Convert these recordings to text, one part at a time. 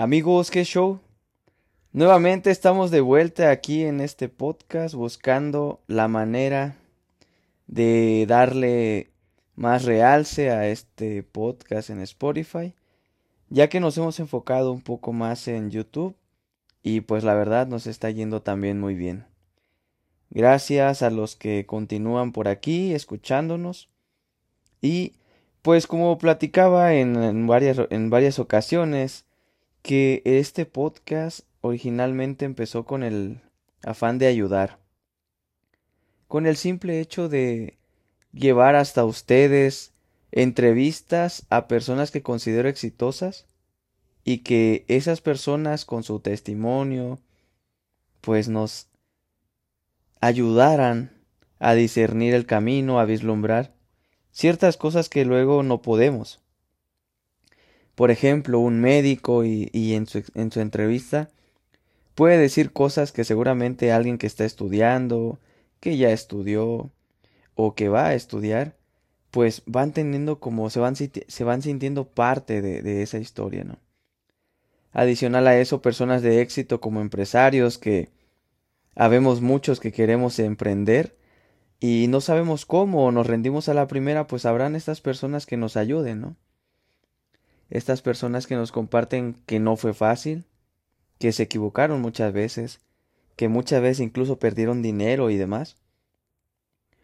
Amigos, ¿qué show? Nuevamente estamos de vuelta aquí en este podcast buscando la manera de darle más realce a este podcast en Spotify, ya que nos hemos enfocado un poco más en YouTube y pues la verdad nos está yendo también muy bien. Gracias a los que continúan por aquí escuchándonos y pues como platicaba en, varias, en varias ocasiones, que este podcast originalmente empezó con el afán de ayudar, con el simple hecho de llevar hasta ustedes entrevistas a personas que considero exitosas y que esas personas con su testimonio pues nos ayudaran a discernir el camino, a vislumbrar ciertas cosas que luego no podemos. Por ejemplo, un médico y, en, su, en su entrevista puede decir cosas que seguramente alguien que está estudiando, que ya estudió o que va a estudiar, pues van teniendo como se van, se van sintiendo parte de, de esa historia, ¿no? Adicional a eso, personas de éxito como empresarios que habemos muchos que queremos emprender y no sabemos cómo o nos rendimos a la primera, pues habrán estas personas que nos ayuden, ¿no? Estas personas que nos comparten que no fue fácil, que se equivocaron muchas veces, que muchas veces incluso perdieron dinero y demás,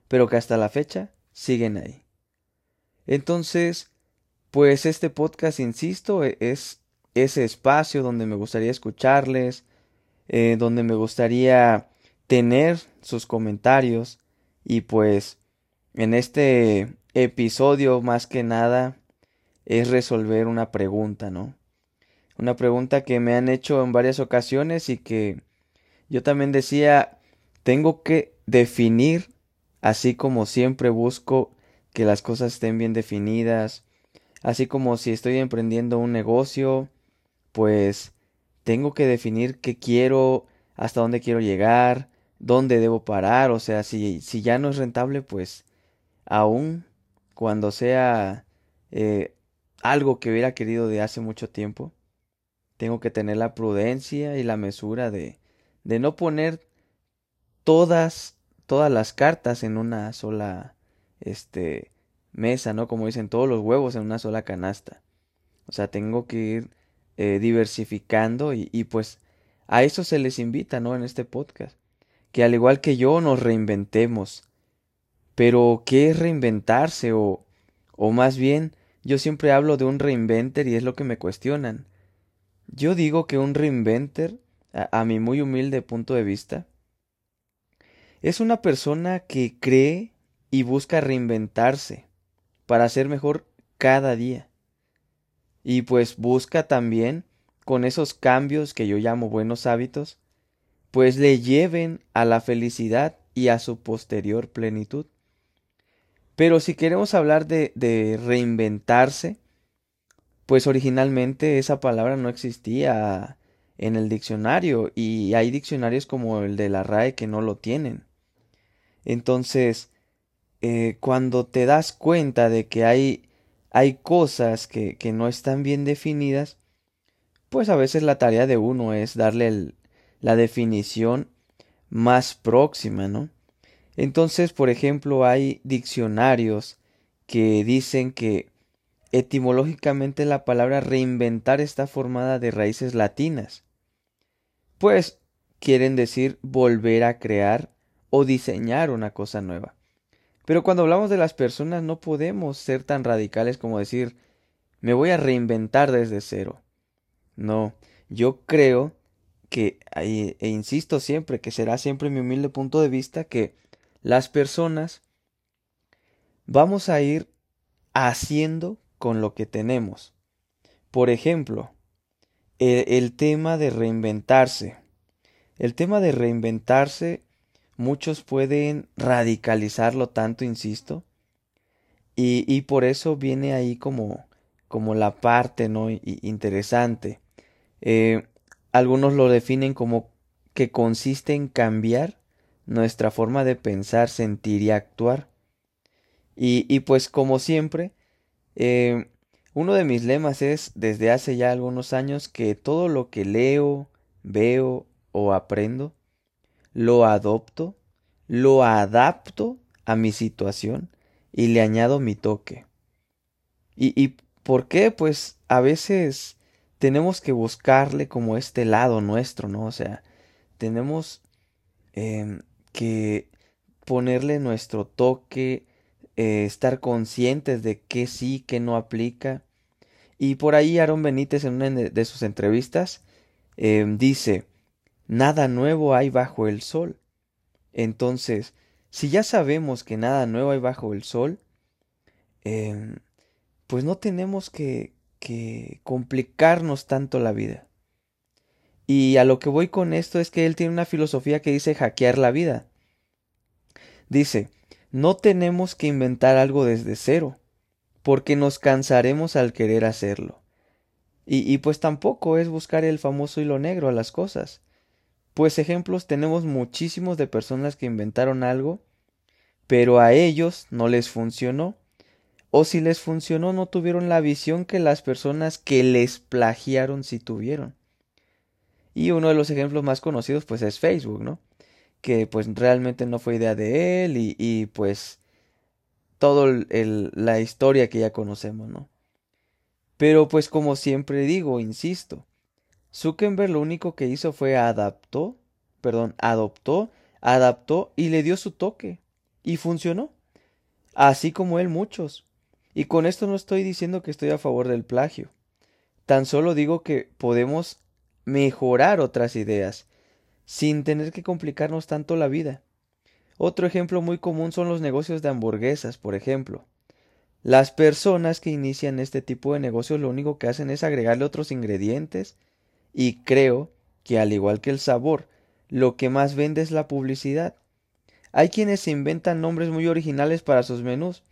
pero que hasta la fecha siguen ahí. Entonces, pues este podcast, insisto, e-, es ese espacio donde me gustaría escucharles, eh, donde me gustaría tener sus comentarios, y pues en este episodio más que nada es resolver una pregunta, ¿no? Una pregunta que me han hecho en varias ocasiones y que yo también decía, tengo que definir, así como siempre busco que las cosas estén bien definidas, así como si estoy emprendiendo un negocio, pues tengo que definir qué quiero, hasta dónde quiero llegar, dónde debo parar, o sea, si, si ya no es rentable, pues aún cuando sea eh, algo que hubiera querido de hace mucho tiempo, tengo que tener la prudencia y la mesura de, de no poner todas, todas las cartas en una sola, este, mesa, ¿no? Como dicen, todos los huevos en una sola canasta. O sea, tengo que ir eh, diversificando y, y pues a eso se les invita, ¿no? En este podcast que al igual que yo nos reinventemos. Pero, ¿qué es reinventarse? O, o más bien, yo siempre hablo de un reinventer y es lo que me cuestionan. Yo digo que un reinventer, a, a mi muy humilde punto de vista, es una persona que cree y busca reinventarse para ser mejor cada día. Y pues busca también, con esos cambios que yo llamo buenos hábitos, pues le lleven a la felicidad y a su posterior plenitud. Pero si queremos hablar de, reinventarse, pues originalmente esa palabra no existía en el diccionario y hay diccionarios como el de la RAE que no lo tienen. Entonces, eh, cuando te das cuenta de que hay, hay cosas que, no están bien definidas, pues a veces la tarea de uno es darle la definición más próxima, ¿no? Entonces, por ejemplo, hay diccionarios que dicen que etimológicamente la palabra reinventar está formada de raíces latinas. Pues quieren decir volver a crear o diseñar una cosa nueva. Pero cuando hablamos de las personas no podemos ser tan radicales como decir me voy a reinventar desde cero. No, yo creo que, e insisto siempre, que será siempre mi humilde punto de vista, que las personas vamos a ir haciendo con lo que tenemos. Por ejemplo, el, tema de reinventarse. El tema de reinventarse, muchos pueden radicalizarlo tanto, insisto, y, y por eso viene ahí como, como la parte ¿no? interesante. Eh, algunos lo definen como que consiste en cambiar nuestra forma de pensar, sentir y actuar. Y, y pues como siempre, eh, Uno de mis lemas es, desde hace ya algunos años, que todo lo que leo, veo o aprendo, lo adopto, lo adapto a mi situación y le añado mi toque. ¿Y, y por qué? Pues a veces tenemos que buscarle como este lado nuestro, ¿no? O sea, tenemos em, que ponerle nuestro toque, eh, estar conscientes de qué sí, qué no aplica. Y por ahí Aaron Benítez en una de sus entrevistas em, dice, nada nuevo hay bajo el sol. Entonces, si ya sabemos que nada nuevo hay bajo el sol, em, pues no tenemos que, que complicarnos tanto la vida. Y a lo que voy con esto es que él tiene una filosofía que dice hackear la vida. Dice, no tenemos que inventar algo desde cero, porque nos cansaremos al querer hacerlo. Y, y, pues tampoco es buscar el famoso hilo negro a las cosas. Pues ejemplos tenemos muchísimos de personas que inventaron algo, pero a ellos no les funcionó o si les funcionó no tuvieron la visión que las personas que les plagiaron sí tuvieron. Y uno de los ejemplos más conocidos pues es Facebook, ¿no? Que pues realmente no fue idea de él y, pues toda la historia que ya conocemos, ¿no? Pero pues como siempre digo, insisto, Zuckerberg lo único que hizo fue adaptó, perdón, adoptó, adaptó y le dio su toque. Y funcionó. Así como él muchos. Y con esto no estoy diciendo que estoy a favor del plagio. Tan solo digo que podemos mejorar otras ideas, sin tener que complicarnos tanto la vida. Otro ejemplo muy común son los negocios de hamburguesas, por ejemplo. Las personas que inician este tipo de negocios lo único que hacen es agregarle otros ingredientes y creo que al igual que el sabor, lo que más vende es la publicidad. Hay quienes inventan nombres muy originales para sus menús,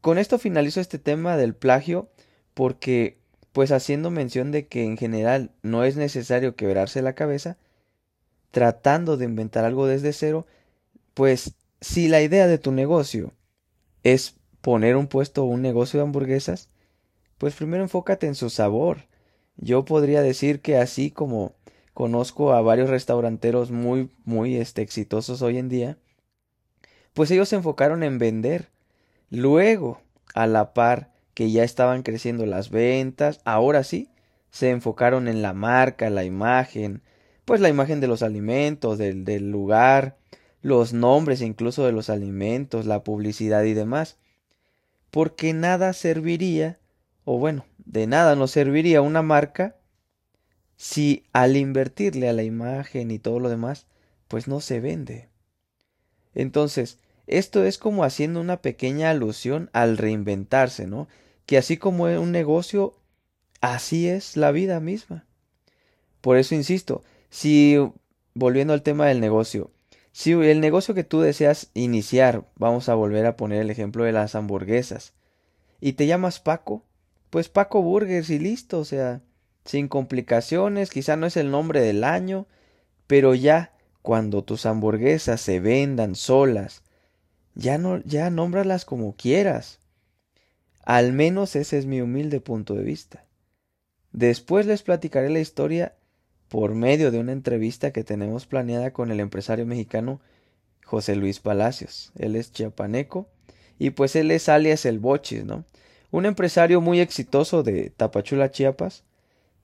con esto finalizo este tema del plagio porque, pues haciendo mención de que en general no es necesario quebrarse la cabeza, tratando de inventar algo desde cero, pues si la idea de tu negocio es poner un puesto o un negocio de hamburguesas, pues primero enfócate en su sabor. Yo podría decir que así como conozco a varios restauranteros muy, muy este, exitosos hoy en día, pues ellos se enfocaron en vender, Luego, a la par que ya estaban creciendo las ventas, ahora sí, se enfocaron en la marca, la imagen, pues la imagen de los alimentos, del, del lugar, los nombres incluso de los alimentos, la publicidad y demás. Porque nada serviría, o bueno, de nada nos serviría una marca si al invertirle a la imagen y todo lo demás, pues no se vende. Entonces, esto es como haciendo una pequeña alusión al reinventarse, ¿no? Que así como es un negocio, así es la vida misma. Por eso insisto, si, volviendo al tema del negocio, si el negocio que tú deseas iniciar, vamos a volver a poner el ejemplo de las hamburguesas, y te llamas Paco, pues Paco Burgers y listo, o sea, sin complicaciones, quizá no es el nombre del año, pero ya cuando tus hamburguesas se vendan solas, ya no, ya nómbralas como quieras. Al menos ese es mi humilde punto de vista. Después les platicaré la historia por medio de una entrevista que tenemos planeada con el empresario mexicano José Luis Palacios. Él es chiapaneco y pues él es alias el Bochis, ¿no? Un empresario muy exitoso de Tapachula, Chiapas,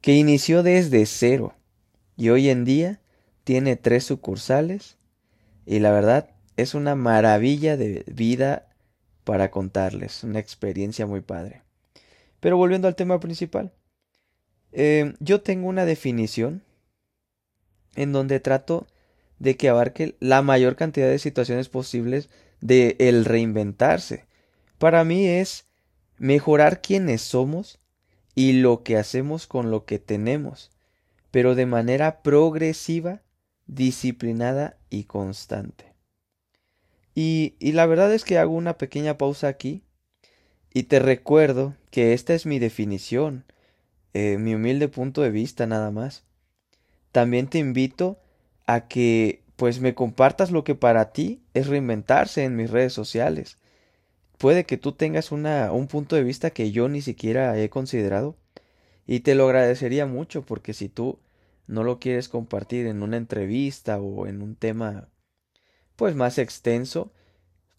que inició desde cero y hoy en día tiene tres sucursales y la verdad es una maravilla de vida para contarles, una experiencia muy padre. Pero volviendo al tema principal, eh, yo tengo una definición en donde trato de que abarque la mayor cantidad de situaciones posibles de el reinventarse. Para mí es mejorar quienes somos y lo que hacemos con lo que tenemos, pero de manera progresiva, disciplinada y constante. Y, la verdad es que hago una pequeña pausa aquí y te recuerdo que esta es mi definición, eh, mi humilde punto de vista nada más. También te invito a que pues me compartas lo que para ti es reinventarse en mis redes sociales. puede que tú tengas una, un punto de vista que yo ni siquiera he considerado y te lo agradecería mucho porque si tú no lo quieres compartir en una entrevista o en un tema pues más extenso,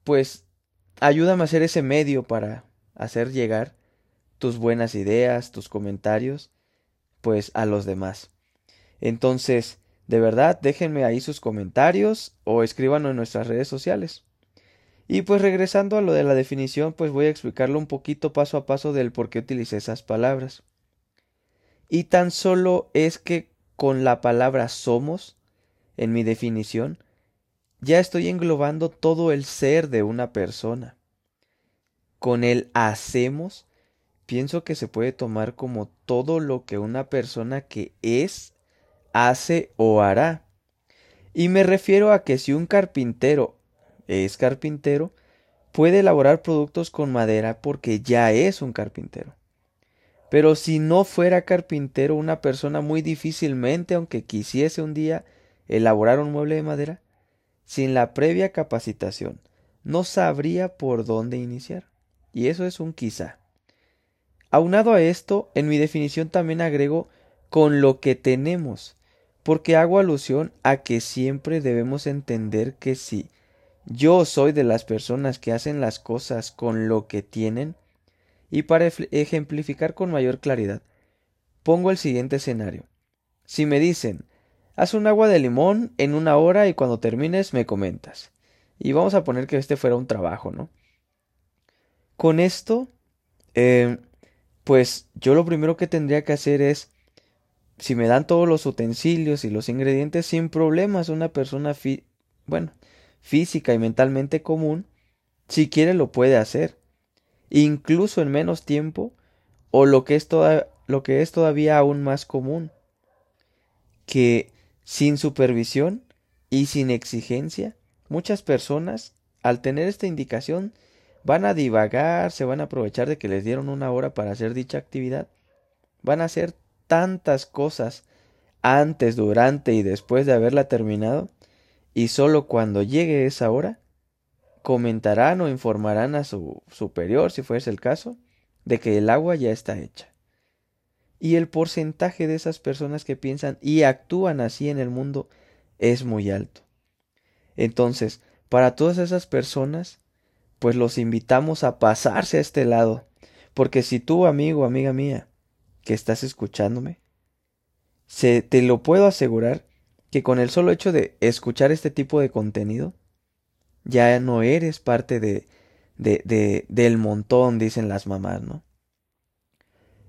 pues ayúdame a hacer ese medio para hacer llegar tus buenas ideas, tus comentarios, pues a los demás. Entonces, de verdad, déjenme ahí sus comentarios o escríbanlo en nuestras redes sociales. Y pues regresando a lo de la definición, pues voy a explicarlo un poquito paso a paso del por qué utilicé esas palabras. Y tan solo es que con la palabra somos, en mi definición, ya estoy englobando todo el ser de una persona. Con el hacemos, pienso que se puede tomar como todo lo que una persona que es, hace o hará. Y me refiero a que si un carpintero es carpintero, puede elaborar productos con madera porque ya es un carpintero. Pero si no fuera carpintero, una persona muy difícilmente, aunque quisiese un día elaborar un mueble de madera, sin la previa capacitación, no sabría por dónde iniciar. Y eso es un quizá. Aunado a esto, en mi definición también agrego con lo que tenemos, porque hago alusión a que siempre debemos entender que si yo soy de las personas que hacen las cosas con lo que tienen, y para ejemplificar con mayor claridad, pongo el siguiente escenario. Si me dicen, haz un agua de limón en una hora y cuando termines me comentas. Y vamos a poner que este fuera un trabajo, ¿no? Con esto, eh, pues yo lo primero que tendría que hacer es, si me dan todos los utensilios y los ingredientes sin problemas, una persona, bueno, física y mentalmente común, si quiere lo puede hacer incluso en menos tiempo, o lo que es, lo que es todavía aún más común, que sin supervisión y sin exigencia, muchas personas, al tener esta indicación, van a divagar, se van a aprovechar de que les dieron una hora para hacer dicha actividad, van a hacer tantas cosas antes, durante y después de haberla terminado, y solo cuando llegue esa hora, comentarán o informarán a su superior, si fuese el caso, de que el agua ya está hecha. Y el porcentaje de esas personas que piensan y actúan así en el mundo es muy alto. Entonces, para todas esas personas, pues los invitamos a pasarse a este lado, porque si tú, amigo, amiga mía, que estás escuchándome, se te lo puedo asegurar que con el solo hecho de escuchar este tipo de contenido, ya no eres parte de, de, de, del montón, dicen las mamás, ¿no?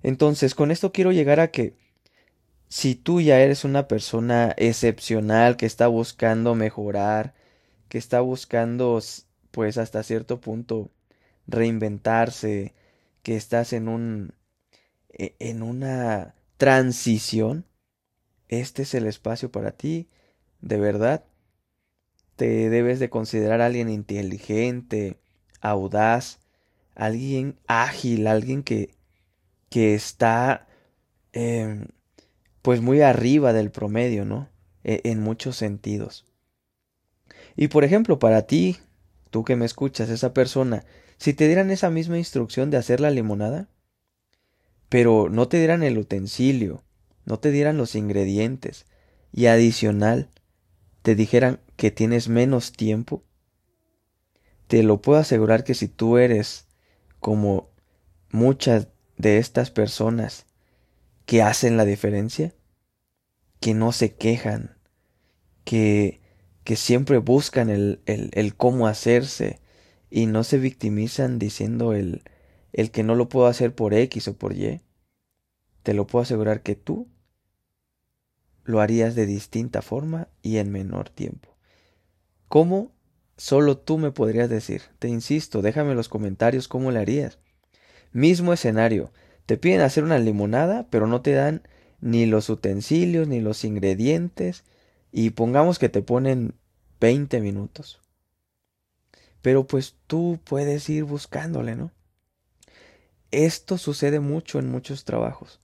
Entonces, con esto quiero llegar a que si tú ya eres una persona excepcional que está buscando mejorar, que está buscando, pues hasta cierto punto, reinventarse, que estás en un, e, en una transición, este es el espacio para ti, de verdad. Te debes de considerar alguien inteligente, audaz, alguien ágil, alguien que, que está em, pues muy arriba del promedio, ¿no? E, en muchos sentidos. Y por ejemplo, para ti, tú que me escuchas, esa persona, si te dieran esa misma instrucción de hacer la limonada, pero no te dieran el utensilio, no te dieran los ingredientes, y adicional, te dijeran que tienes menos tiempo, te lo puedo asegurar que si tú eres como muchas de estas personas que hacen la diferencia, que no se quejan, que, que siempre buscan el, el, el cómo hacerse y no se victimizan diciendo el, el que no lo puedo hacer por X o por Y, te lo puedo asegurar que tú lo harías de distinta forma y en menor tiempo. ¿Cómo? Solo tú me podrías decir. Te insisto, déjame en los comentarios cómo le harías. Mismo escenario. Te piden hacer una limonada, pero no te dan ni los utensilios ni los ingredientes y pongamos que te ponen 20 minutos. Pero pues tú puedes ir buscándole, ¿no? Esto sucede mucho en muchos trabajos,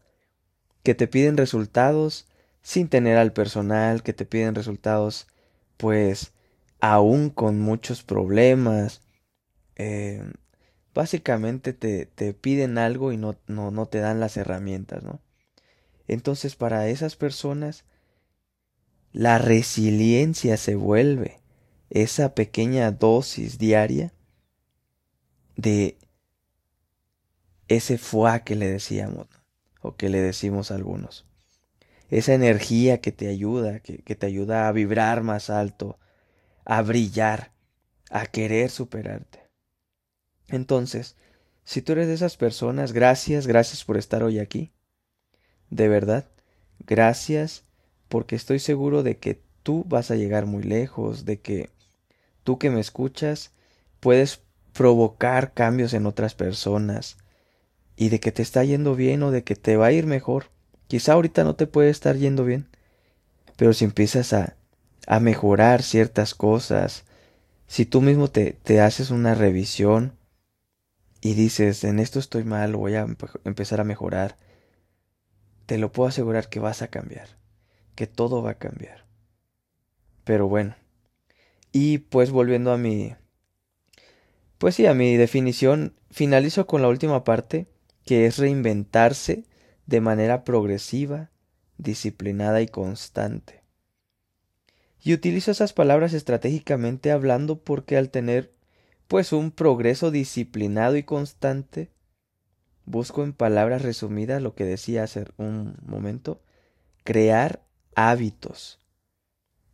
que te piden resultados sin tener al personal, que te piden resultados pues aún con muchos problemas, eh, básicamente te, te piden algo y no, no, no te dan las herramientas, ¿no? Entonces para esas personas la resiliencia se vuelve esa pequeña dosis diaria de ese fuá que le decíamos o que le decimos a algunos. Esa energía que te ayuda, que, que te ayuda a vibrar más alto, a brillar, a querer superarte. Entonces, si tú eres de esas personas, gracias, gracias por estar hoy aquí. De verdad, gracias porque estoy seguro de que tú vas a llegar muy lejos, de que tú que me escuchas puedes provocar cambios en otras personas y de que te está yendo bien o de que te va a ir mejor. Quizá ahorita no te puede estar yendo bien, pero si empiezas a, a mejorar ciertas cosas, si tú mismo te, te haces una revisión y dices, en esto estoy mal, voy a empezar a mejorar, te lo puedo asegurar que vas a cambiar, que todo va a cambiar. Pero bueno, y pues volviendo a mi, pues sí, a mi definición, finalizo con la última parte, que es reinventarse de manera progresiva, disciplinada y constante. Y utilizo esas palabras estratégicamente hablando porque al tener pues un progreso disciplinado y constante, busco en palabras resumidas lo que decía hace un momento, crear hábitos.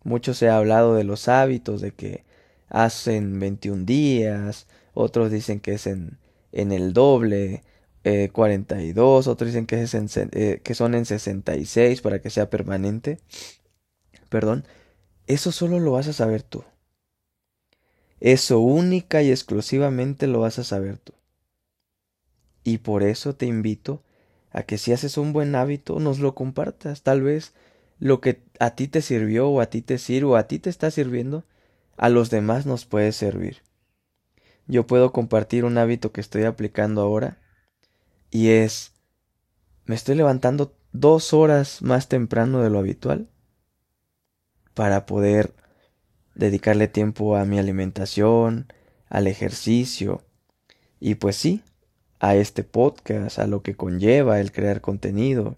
Mucho se ha hablado de los hábitos, de que hacen 21 días, otros dicen que es en, en el doble, eh, 42, otros dicen que, es en, eh, que son en 66 para que sea permanente. Perdón, eso solo lo vas a saber tú. Eso única y exclusivamente lo vas a saber tú. Y por eso te invito a que si haces un buen hábito, nos lo compartas. Tal vez lo que a ti te sirvió o a ti te sirve o a ti te está sirviendo, a los demás nos puede servir. Yo puedo compartir un hábito que estoy aplicando ahora y es me estoy levantando dos horas más temprano de lo habitual para poder dedicarle tiempo a mi alimentación, al ejercicio y pues sí, a este podcast, a lo que conlleva el crear contenido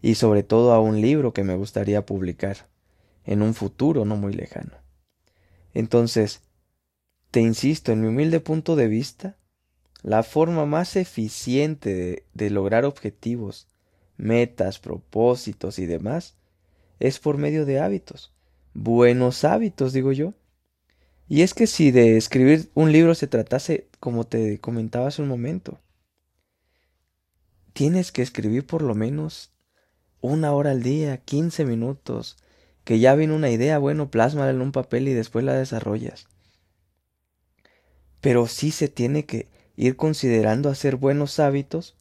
y sobre todo a un libro que me gustaría publicar en un futuro no muy lejano. Entonces, te insisto, en mi humilde punto de vista, la forma más eficiente de, lograr objetivos, metas, propósitos y demás es por medio de hábitos. Buenos hábitos, digo yo. Y es que si de escribir un libro se tratase, como te comentaba hace un momento, tienes que escribir por lo menos una hora al día, 15 minutos, que ya viene una idea, bueno, plásmala en un papel y después la desarrollas. Pero sí se tiene que ir considerando hacer buenos hábitos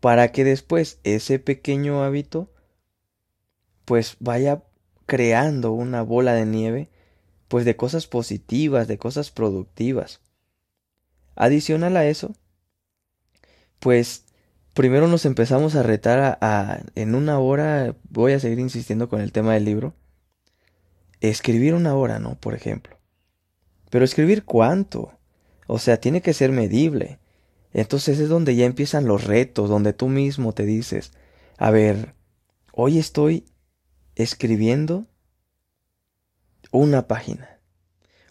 para que después ese pequeño hábito pues vaya creando una bola de nieve pues de cosas positivas, de cosas productivas. Adicional a eso, pues primero nos empezamos a retar a, en una hora, voy a seguir insistiendo con el tema del libro, escribir una hora, ¿no? Por ejemplo. Pero escribir cuánto? O sea, tiene que ser medible. Entonces es donde ya empiezan los retos, donde tú mismo te dices, a ver, hoy estoy escribiendo una página.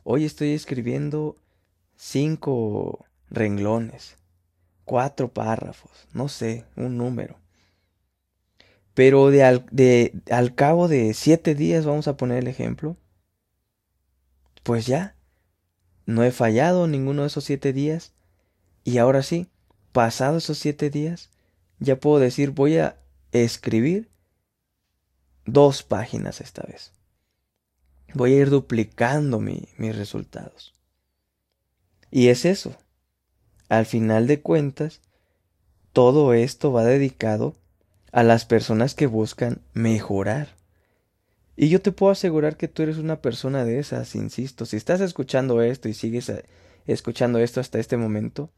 Hoy estoy escribiendo cinco renglones cuatro párrafos, no sé, un número. Pero de al, de, al cabo de siete días, vamos a poner el ejemplo, pues ya, no he fallado ninguno de esos siete días. Y ahora sí, pasado esos siete días, ya puedo decir, voy a escribir dos páginas esta vez. Voy a ir duplicando mis resultados. Y es eso, al final de cuentas, todo esto va dedicado a las personas que buscan mejorar. Y yo te puedo asegurar que tú eres una persona de esas, insisto. Si estás escuchando esto y sigues eh, escuchando esto hasta este momento,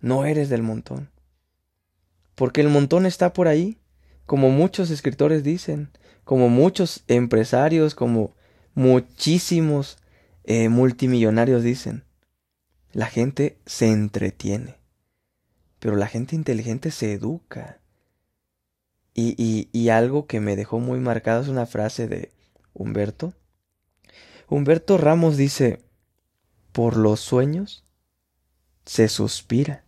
no eres del montón. Porque el montón está por ahí, como muchos escritores dicen, como muchos empresarios, como muchísimos eh, multimillonarios dicen. La gente se entretiene, pero la gente inteligente se educa. Y, y, y algo que me dejó muy marcado es una frase de Humberto. Humberto Ramos dice, por los sueños se suspira,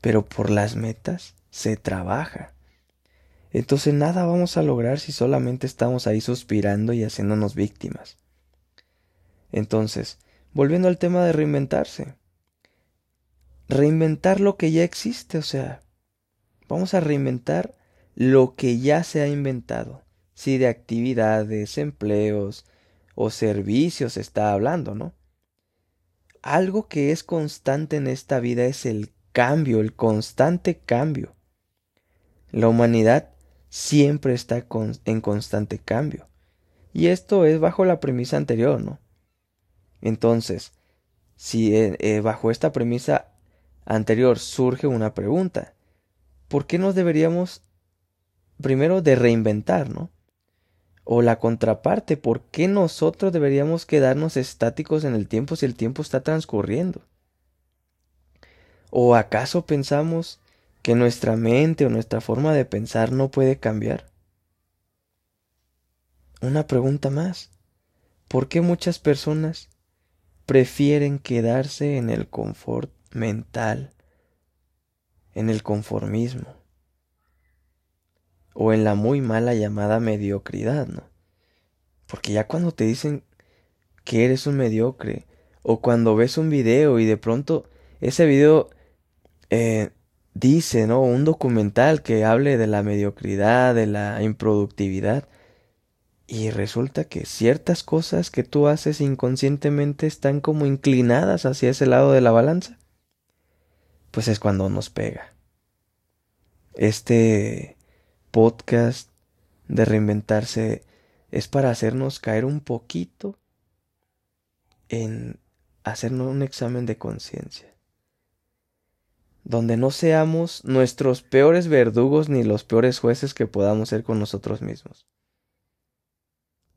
pero por las metas se trabaja. Entonces nada vamos a lograr si solamente estamos ahí suspirando y haciéndonos víctimas. Entonces, volviendo al tema de reinventarse. Reinventar lo que ya existe, o sea, vamos a reinventar lo que ya se ha inventado. Si de actividades, empleos o servicios se está hablando, ¿no? Algo que es constante en esta vida es el cambio, el constante cambio. La humanidad siempre está en constante cambio. Y esto es bajo la premisa anterior, ¿no? Entonces, si eh, eh, bajo esta premisa anterior surge una pregunta, ¿por qué nos deberíamos primero de reinventar, ¿no? O la contraparte, ¿por qué nosotros deberíamos quedarnos estáticos en el tiempo si el tiempo está transcurriendo? ¿O acaso pensamos que nuestra mente o nuestra forma de pensar no puede cambiar? Una pregunta más. ¿Por qué muchas personas prefieren quedarse en el confort mental, en el conformismo o en la muy mala llamada mediocridad, ¿no? Porque ya cuando te dicen que eres un mediocre o cuando ves un video y de pronto ese video eh, dice, ¿no? Un documental que hable de la mediocridad, de la improductividad. Y resulta que ciertas cosas que tú haces inconscientemente están como inclinadas hacia ese lado de la balanza. Pues es cuando nos pega. Este podcast de reinventarse es para hacernos caer un poquito en hacernos un examen de conciencia donde no seamos nuestros peores verdugos ni los peores jueces que podamos ser con nosotros mismos.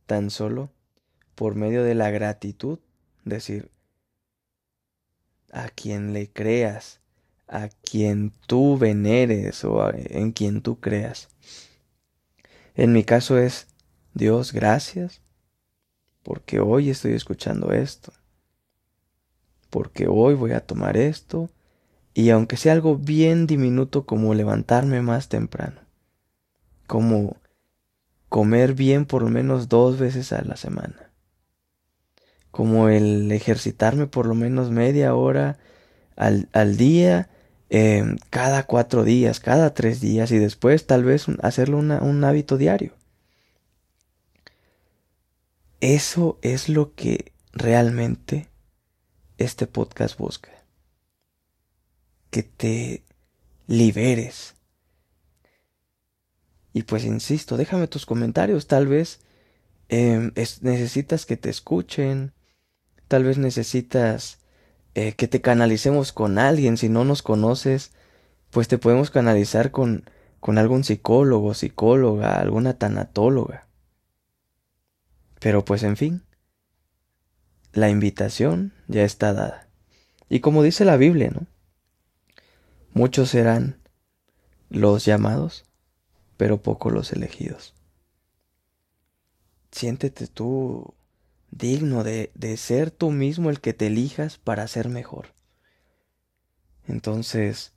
Tan solo por medio de la gratitud, decir, a quien le creas, a quien tú veneres o en quien tú creas. En mi caso es, Dios, gracias, porque hoy estoy escuchando esto, porque hoy voy a tomar esto, y aunque sea algo bien diminuto como levantarme más temprano, como comer bien por lo menos dos veces a la semana, como el ejercitarme por lo menos media hora al, al día, em, cada cuatro días, cada tres días y después tal vez hacerlo un hábito diario. Eso es lo que realmente este podcast busca que te liberes. Y pues insisto, déjame tus comentarios, tal vez em, necesitas que te escuchen, tal vez necesitas eh, que te canalicemos con alguien, si no nos conoces, pues te podemos canalizar con, con algún psicólogo, psicóloga, alguna tanatóloga. Pero pues en fin, la invitación ya está dada. Y como dice la Biblia, ¿no? Muchos serán los llamados, pero pocos los elegidos. Siéntete tú digno de, de ser tú mismo el que te elijas para ser mejor. Entonces,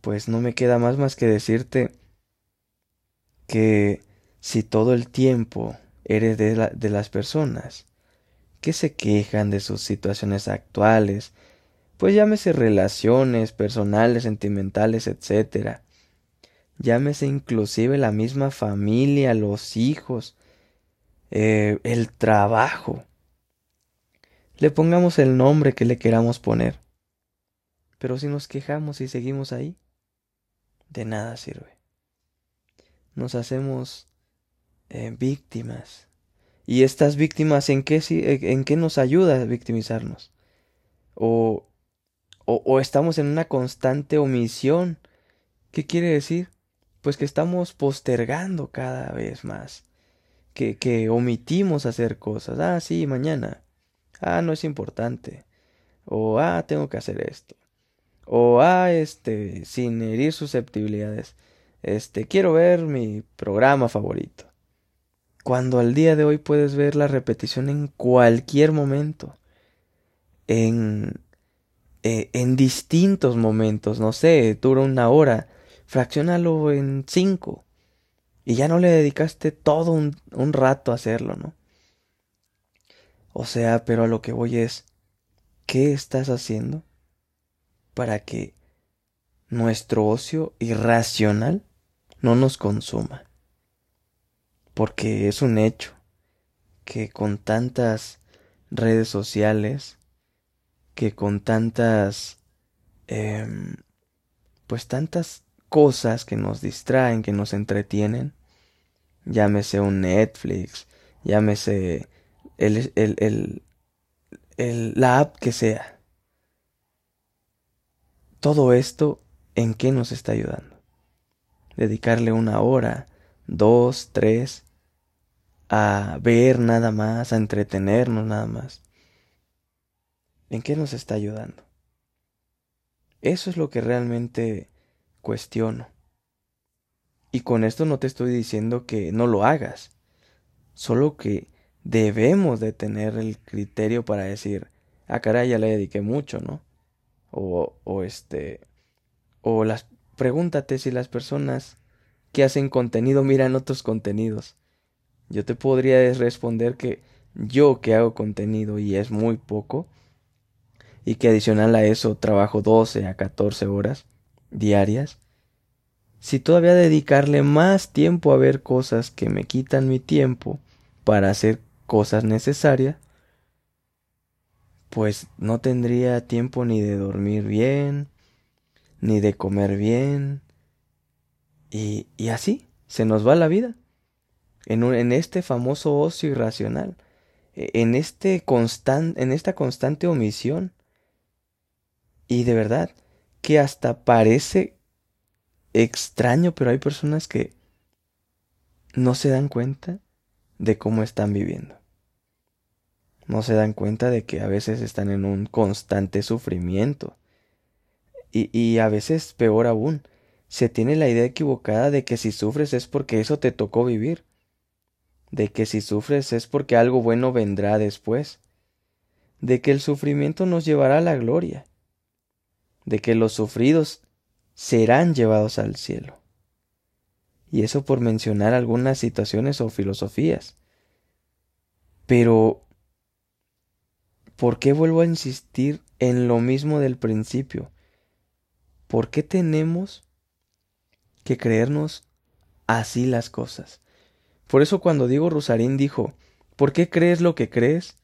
pues no me queda más más que decirte que si todo el tiempo eres de, de las personas que se quejan de sus situaciones actuales, pues llámese relaciones personales, sentimentales, etc. Llámese inclusive la misma familia, los hijos, eh, el trabajo. Le pongamos el nombre que le queramos poner. Pero si nos quejamos y seguimos ahí, de nada sirve. Nos hacemos eh, víctimas. ¿Y estas víctimas en qué, en qué nos ayuda a victimizarnos? O o, estamos en una constante omisión. ¿Qué quiere decir? Pues que estamos postergando cada vez más. Que, que omitimos hacer cosas. Ah, sí, mañana. Ah, no es importante. O, ah, tengo que hacer esto. O, ah, este, sin herir susceptibilidades. Este, quiero ver mi programa favorito. Cuando al día de hoy puedes ver la repetición en cualquier momento. En, eh, en distintos momentos. No sé, dura una hora. Fraccionalo en cinco. Y ya no le dedicaste todo un, un rato a hacerlo, ¿no? O sea, pero a lo que voy es, ¿qué estás haciendo para que nuestro ocio irracional no nos consuma? Porque es un hecho que con tantas redes sociales, que con tantas, eh, pues tantas cosas que nos distraen, que nos entretienen, llámese un Netflix, llámese el, el, el, el, la app que sea. Todo esto, ¿en qué nos está ayudando? Dedicarle una hora, dos, tres, a ver nada más, a entretenernos nada más. ¿En qué nos está ayudando? Eso es lo que realmente cuestiono. Y con esto no te estoy diciendo que no lo hagas, solo que debemos de tener el criterio para decir, ah, caray, ya le dediqué mucho, ¿no? O, o este, o las, pregúntate si las personas que hacen contenido miran otros contenidos. Yo te podría responder que yo que hago contenido y es muy poco, y que adicional a eso trabajo 12 a 14 horas diarias, si todavía dedicarle más tiempo a ver cosas que me quitan mi tiempo para hacer cosas necesarias, pues no tendría tiempo ni de dormir bien, ni de comer bien, y, y así se nos va la vida, en, un, en este famoso ocio irracional, e, en, este en esta constante omisión, y de verdad que hasta parece extraño, pero hay personas que no se dan cuenta de cómo están viviendo. No se dan cuenta de que a veces están en un constante sufrimiento. Y, y a veces, peor aún, se tiene la idea equivocada de que si sufres es porque eso te tocó vivir. De que si sufres es porque algo bueno vendrá después. De que el sufrimiento nos llevará a la gloria. De que los sufridos serán llevados al cielo. Y eso por mencionar algunas situaciones o filosofías. Pero, ¿por qué vuelvo a insistir en lo mismo del principio? ¿Por qué tenemos que creernos así las cosas? Por eso cuando Diego Rosarín dijo, ¿por qué crees lo que crees?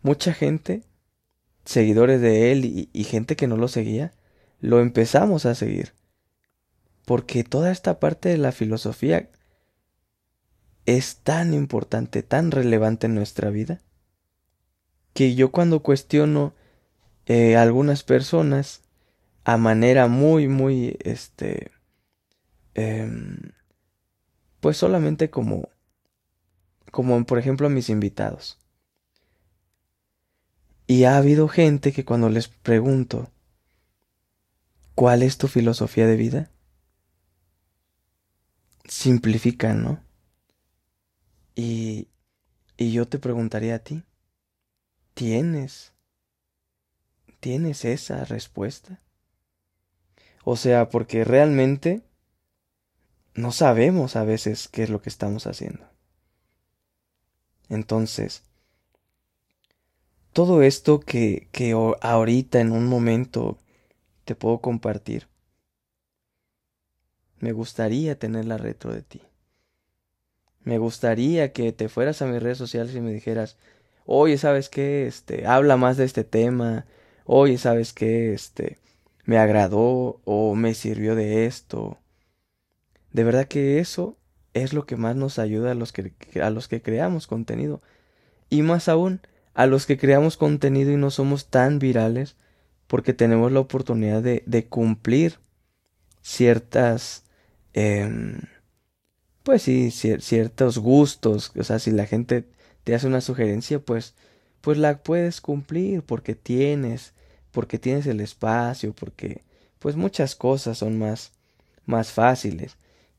Mucha gente, seguidores de él y, y gente que no lo seguía, lo empezamos a seguir. Porque toda esta parte de la filosofía es tan importante, tan relevante en nuestra vida, que yo cuando cuestiono eh, a algunas personas a manera muy, muy, este, em, pues solamente como, como por ejemplo a mis invitados. Y ha habido gente que cuando les pregunto, ¿Cuál es tu filosofía de vida? Simplifica, ¿no? Y, y yo te preguntaría a ti, ¿tienes? ¿Tienes esa respuesta? O sea, porque realmente no sabemos a veces qué es lo que estamos haciendo. Entonces, todo esto que, que ahorita en un momento te puedo compartir. Me gustaría tener la retro de ti. Me gustaría que te fueras a mis redes sociales y me dijeras, oye, ¿sabes qué? Este, habla más de este tema. Oye, ¿sabes qué? Este, me agradó o me sirvió de esto. De verdad que eso es lo que más nos ayuda a los que, a los que creamos contenido. Y más aún, a los que creamos contenido y no somos tan virales porque tenemos la oportunidad de, cumplir ciertas, eh, pues sí, ciertos gustos, o sea, si la gente te hace una sugerencia, pues, pues la puedes cumplir porque tienes porque tienes el espacio, porque pues muchas cosas son más más fáciles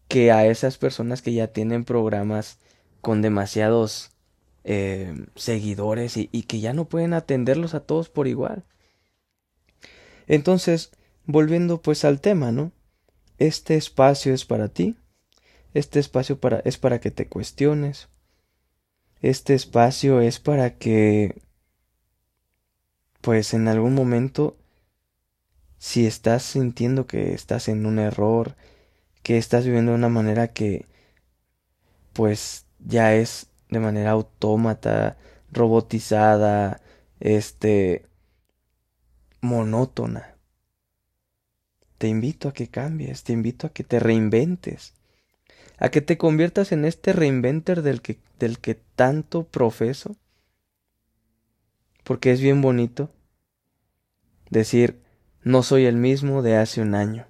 que a esas personas que ya tienen programas con demasiados eh, seguidores y que ya no pueden atenderlos a todos por igual. Entonces, volviendo pues al tema, ¿no? Este espacio es para ti. Este espacio para, es para que te cuestiones. Este espacio es para que, pues en algún momento, si estás sintiendo que estás en un error, que estás viviendo de una manera que, pues ya es de manera autómata, robotizada, este, monótona. Te invito a que cambies, te invito a que te reinventes, a que te conviertas en este reinventer del que, del que tanto profeso, porque es bien bonito decir, no soy el mismo de hace un año,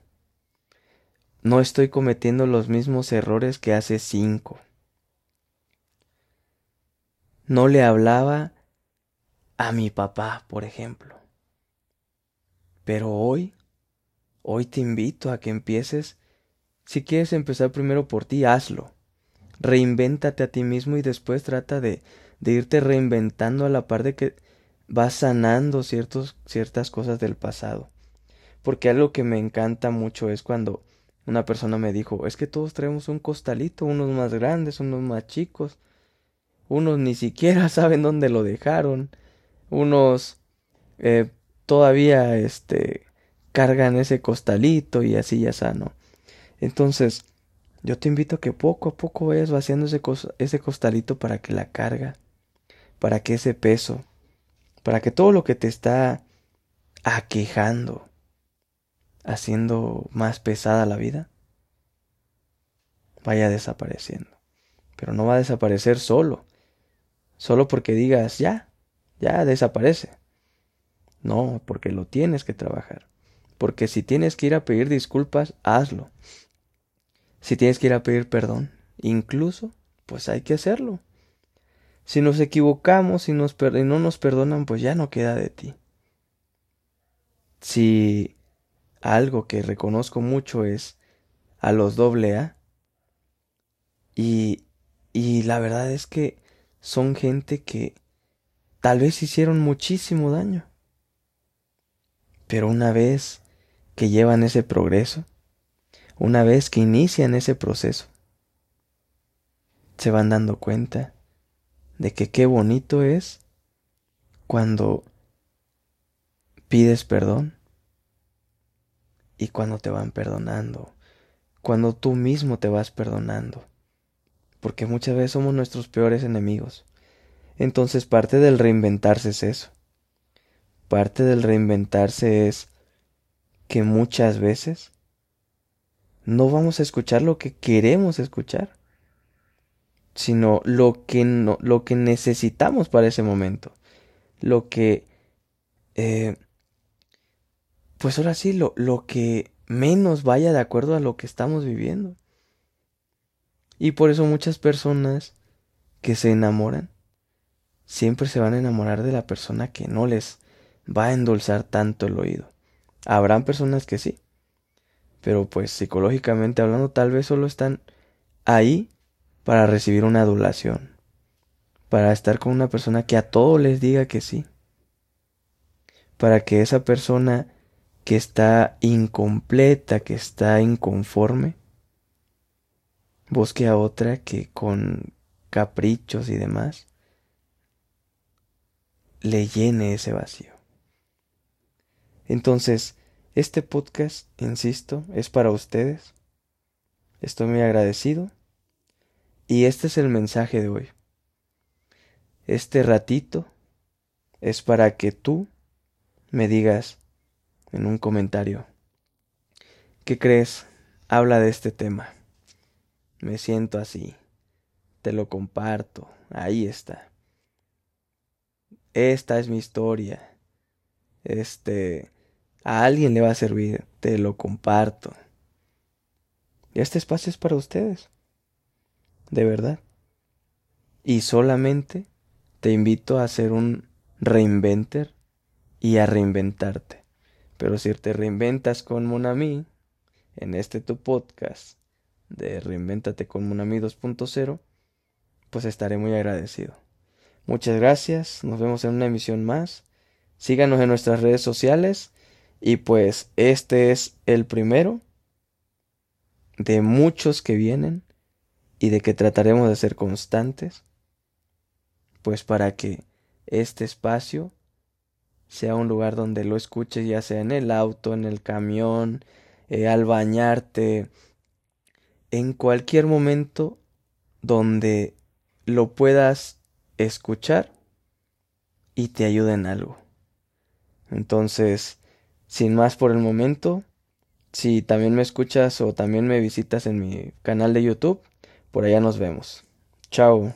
no estoy cometiendo los mismos errores que hace cinco. No le hablaba a mi papá, por ejemplo. Pero hoy, hoy te invito a que empieces, si quieres empezar primero por ti, hazlo. Reinvéntate a ti mismo y después trata de, de irte reinventando a la par de que vas sanando ciertos, ciertas cosas del pasado. Porque algo que me encanta mucho es cuando una persona me dijo, es que todos traemos un costalito, unos más grandes, unos más chicos, unos ni siquiera saben dónde lo dejaron, unos eh, todavía este cargan ese costalito y así ya sano. Entonces, yo te invito a que poco a poco vayas vaciando ese, ese costalito para que la carga, para que ese peso, para que todo lo que te está aquejando, haciendo más pesada la vida, vaya desapareciendo. Pero no va a desaparecer solo, solo porque digas, ya, ya desaparece. No, porque lo tienes que trabajar. Porque si tienes que ir a pedir disculpas, hazlo. Si tienes que ir a pedir perdón, incluso, pues hay que hacerlo. Si nos equivocamos y, no nos perdonan, pues ya no queda de ti. Si algo que reconozco mucho es a los doble A, y, y la verdad es que son gente que tal vez hicieron muchísimo daño. Pero una vez que llevan ese progreso, una vez que inician ese proceso, se van dando cuenta de que qué bonito es cuando pides perdón y cuando te van perdonando, cuando tú mismo te vas perdonando, porque muchas veces somos nuestros peores enemigos. Entonces parte del reinventarse es eso, parte del reinventarse es que muchas veces no vamos a escuchar lo que queremos escuchar, sino lo que, no, lo que necesitamos para ese momento, lo que, eh, pues ahora sí, lo, lo que menos vaya de acuerdo a lo que estamos viviendo. Y por eso muchas personas que se enamoran, siempre se van a enamorar de la persona que no les va a endulzar tanto el oído. Habrán personas que sí, pero pues psicológicamente hablando tal vez solo están ahí para recibir una adulación, para estar con una persona que a todo les diga que sí, para que esa persona que está incompleta, que está inconforme, busque a otra que con caprichos y demás le llene ese vacío. Entonces, este podcast, insisto, es para ustedes. Estoy muy agradecido. Y este es el mensaje de hoy. Este ratito es para que tú me digas en un comentario, ¿qué crees? Habla de este tema. Me siento así. Te lo comparto. Ahí está. Esta es mi historia. Este a alguien le va a servir, te lo comparto. Este espacio es para ustedes. De verdad. Y solamente te invito a hacer un reinventer y a reinventarte. Pero si te reinventas con Monami, en este tu podcast de Reinventate con Monami 2.0, pues estaré muy agradecido. Muchas gracias, nos vemos en una emisión más. Síganos en nuestras redes sociales y pues este es el primero de muchos que vienen y de que trataremos de ser constantes, pues para que este espacio sea un lugar donde lo escuches ya sea en el auto, en el camión, eh, al bañarte, en cualquier momento donde lo puedas escuchar y te ayude en algo. Entonces, sin más por el momento, si también me escuchas o también me visitas en mi canal de YouTube, por allá nos vemos. Chao.